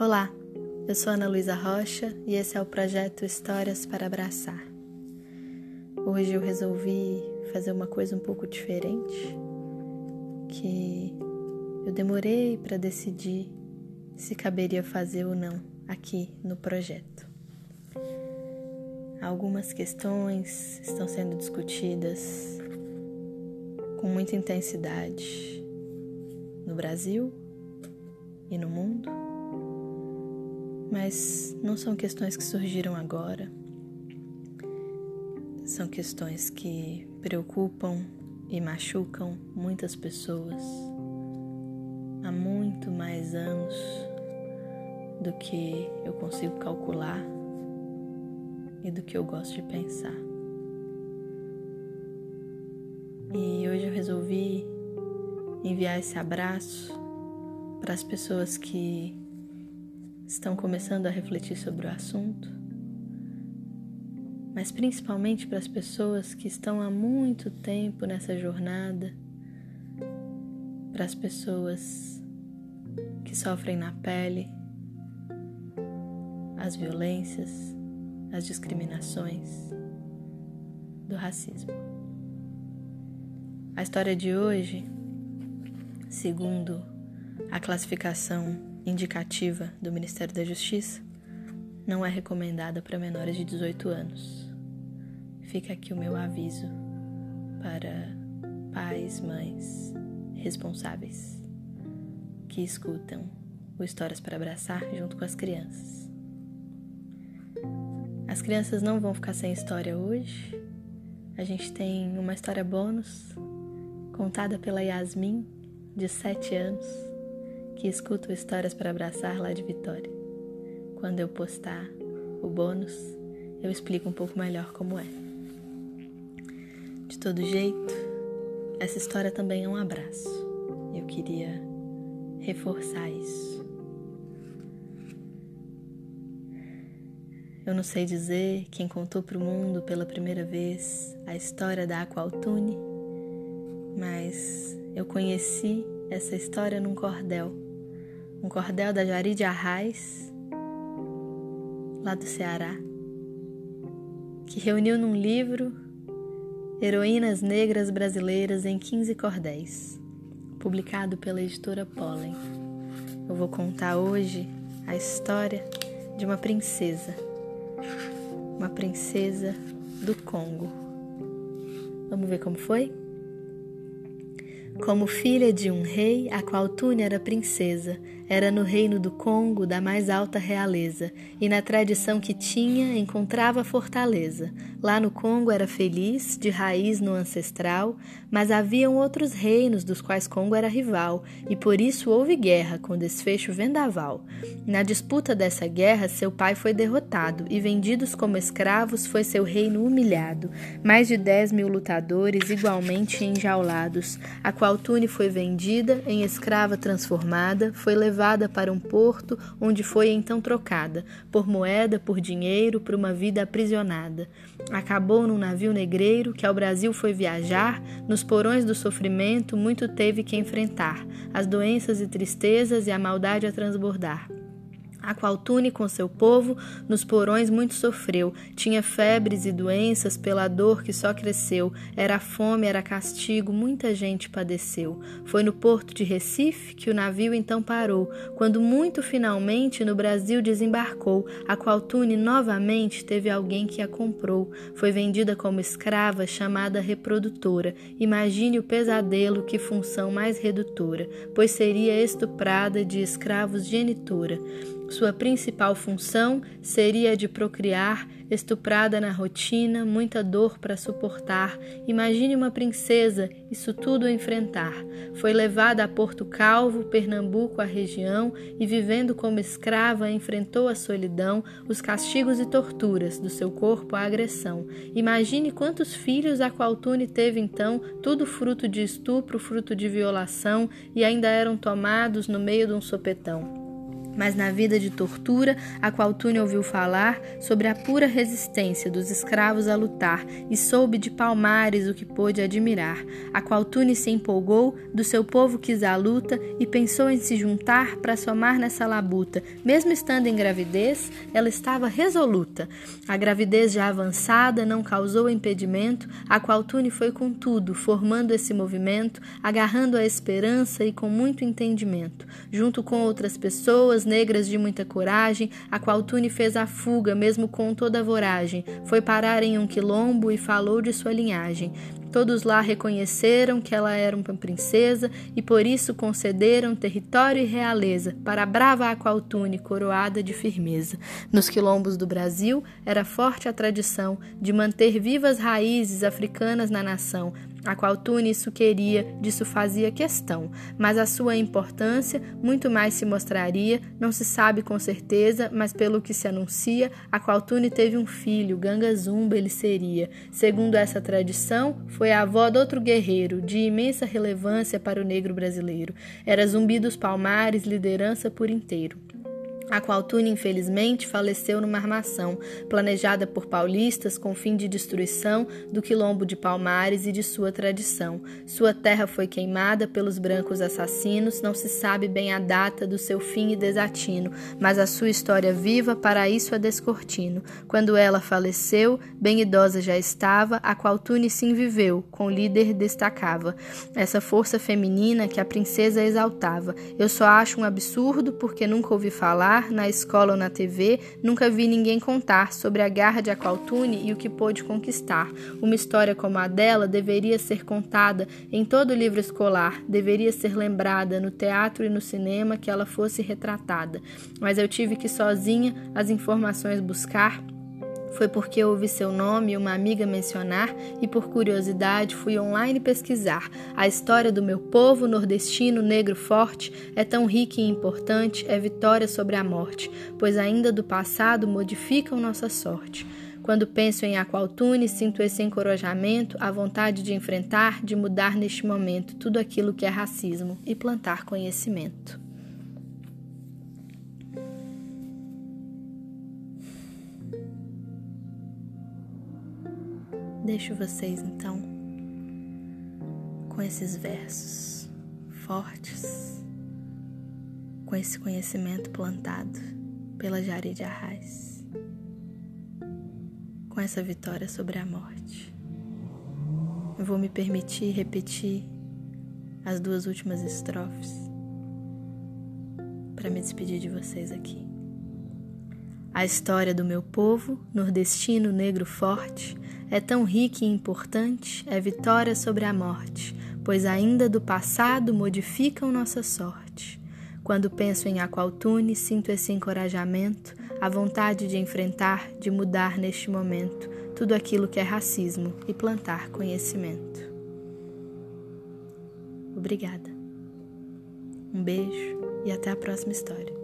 Olá, eu sou Ana Luísa Rocha e esse é o projeto Histórias para Abraçar. Hoje eu resolvi fazer uma coisa um pouco diferente, que eu demorei para decidir se caberia fazer ou não aqui no projeto. Algumas questões estão sendo discutidas com muita intensidade no Brasil e no mundo mas não são questões que surgiram agora. São questões que preocupam e machucam muitas pessoas há muito mais anos do que eu consigo calcular e do que eu gosto de pensar. E hoje eu resolvi enviar esse abraço para as pessoas que estão começando a refletir sobre o assunto, mas principalmente para as pessoas que estão há muito tempo nessa jornada, para as pessoas que sofrem na pele as violências, as discriminações do racismo. A história de hoje, segundo a classificação indicativa do Ministério da Justiça não é recomendada para menores de 18 anos. Fica aqui o meu aviso para pais, mães responsáveis que escutam o Histórias para Abraçar junto com as crianças. As crianças não vão ficar sem história hoje. A gente tem uma história bônus contada pela Yasmin, de 7 anos que escuto histórias para abraçar lá de Vitória. Quando eu postar o bônus, eu explico um pouco melhor como é. De todo jeito, essa história também é um abraço. Eu queria reforçar isso. Eu não sei dizer quem contou para o mundo pela primeira vez a história da Aqualtune, mas eu conheci essa história num cordel um cordel da Jari de Arraes, lá do Ceará, que reuniu num livro Heroínas Negras Brasileiras em 15 Cordéis, publicado pela editora Pollen. Eu vou contar hoje a história de uma princesa, uma princesa do Congo. Vamos ver como foi? Como filha de um rei, a qual Tune era princesa, era no reino do Congo da mais alta realeza, e na tradição que tinha encontrava fortaleza. Lá no Congo era feliz, de raiz no ancestral, mas haviam outros reinos dos quais Congo era rival, e por isso houve guerra com desfecho vendaval. Na disputa dessa guerra, seu pai foi derrotado, e vendidos como escravos foi seu reino humilhado. Mais de dez mil lutadores igualmente enjaulados, a qual Altune foi vendida, em escrava transformada, foi levada para um porto onde foi então trocada, por moeda, por dinheiro, por uma vida aprisionada. Acabou num navio negreiro que ao Brasil foi viajar, nos porões do sofrimento muito teve que enfrentar, as doenças e tristezas e a maldade a transbordar. A qual Tune com seu povo nos porões muito sofreu, tinha febres e doenças pela dor que só cresceu, era fome, era castigo, muita gente padeceu. Foi no porto de Recife que o navio então parou, quando muito finalmente no Brasil desembarcou, a qual Tune novamente teve alguém que a comprou, foi vendida como escrava, chamada reprodutora. Imagine o pesadelo, que função mais redutora, pois seria estuprada de escravos genitora. Sua principal função seria a de procriar, estuprada na rotina, muita dor para suportar. Imagine uma princesa, isso tudo enfrentar. Foi levada a Porto Calvo, Pernambuco, a região, e vivendo como escrava, enfrentou a solidão, os castigos e torturas, do seu corpo a agressão. Imagine quantos filhos a Qualtune teve então, tudo fruto de estupro, fruto de violação, e ainda eram tomados no meio de um sopetão. Mas na vida de tortura, a qual Tune ouviu falar sobre a pura resistência dos escravos a lutar e soube de Palmares o que pôde admirar, a qual Tune se empolgou, do seu povo quis a luta e pensou em se juntar para somar nessa labuta. Mesmo estando em gravidez, ela estava resoluta. A gravidez já avançada não causou impedimento, a qual Tune foi com tudo, formando esse movimento, agarrando a esperança e com muito entendimento, junto com outras pessoas, negras de muita coragem, a qual Tune fez a fuga, mesmo com toda a voragem. Foi parar em um quilombo e falou de sua linhagem. Todos lá reconheceram que ela era uma princesa e por isso concederam território e realeza para a brava Aqualtune, coroada de firmeza. Nos quilombos do Brasil era forte a tradição de manter vivas raízes africanas na nação, a qual Tune isso queria, disso fazia questão, mas a sua importância muito mais se mostraria, não se sabe com certeza, mas pelo que se anuncia, a qual Tune teve um filho, Ganga Zumba ele seria. Segundo essa tradição, foi a avó de outro guerreiro, de imensa relevância para o negro brasileiro. Era Zumbi dos Palmares, liderança por inteiro a qual Tune, infelizmente, faleceu numa armação planejada por paulistas com fim de destruição do quilombo de Palmares e de sua tradição. Sua terra foi queimada pelos brancos assassinos, não se sabe bem a data do seu fim e desatino, mas a sua história viva para isso é descortino. Quando ela faleceu, bem idosa já estava, a qual sim viveu, com líder destacava. Essa força feminina que a princesa exaltava. Eu só acho um absurdo porque nunca ouvi falar na escola ou na TV, nunca vi ninguém contar sobre a garra de Aqualtune e o que pôde conquistar. Uma história como a dela deveria ser contada em todo livro escolar, deveria ser lembrada no teatro e no cinema que ela fosse retratada. Mas eu tive que sozinha as informações buscar foi porque ouvi seu nome e uma amiga mencionar e por curiosidade fui online pesquisar. A história do meu povo nordestino negro forte é tão rica e importante, é vitória sobre a morte, pois ainda do passado modificam nossa sorte. Quando penso em Aqualtune, sinto esse encorajamento, a vontade de enfrentar, de mudar neste momento tudo aquilo que é racismo e plantar conhecimento. Deixo vocês então com esses versos fortes, com esse conhecimento plantado pela Jari de Arraes, com essa vitória sobre a morte. Eu vou me permitir repetir as duas últimas estrofes para me despedir de vocês aqui. A história do meu povo, nordestino negro forte, é tão rica e importante, é vitória sobre a morte, pois ainda do passado modificam nossa sorte. Quando penso em Aqualtune, sinto esse encorajamento, a vontade de enfrentar, de mudar neste momento tudo aquilo que é racismo e plantar conhecimento. Obrigada. Um beijo e até a próxima história.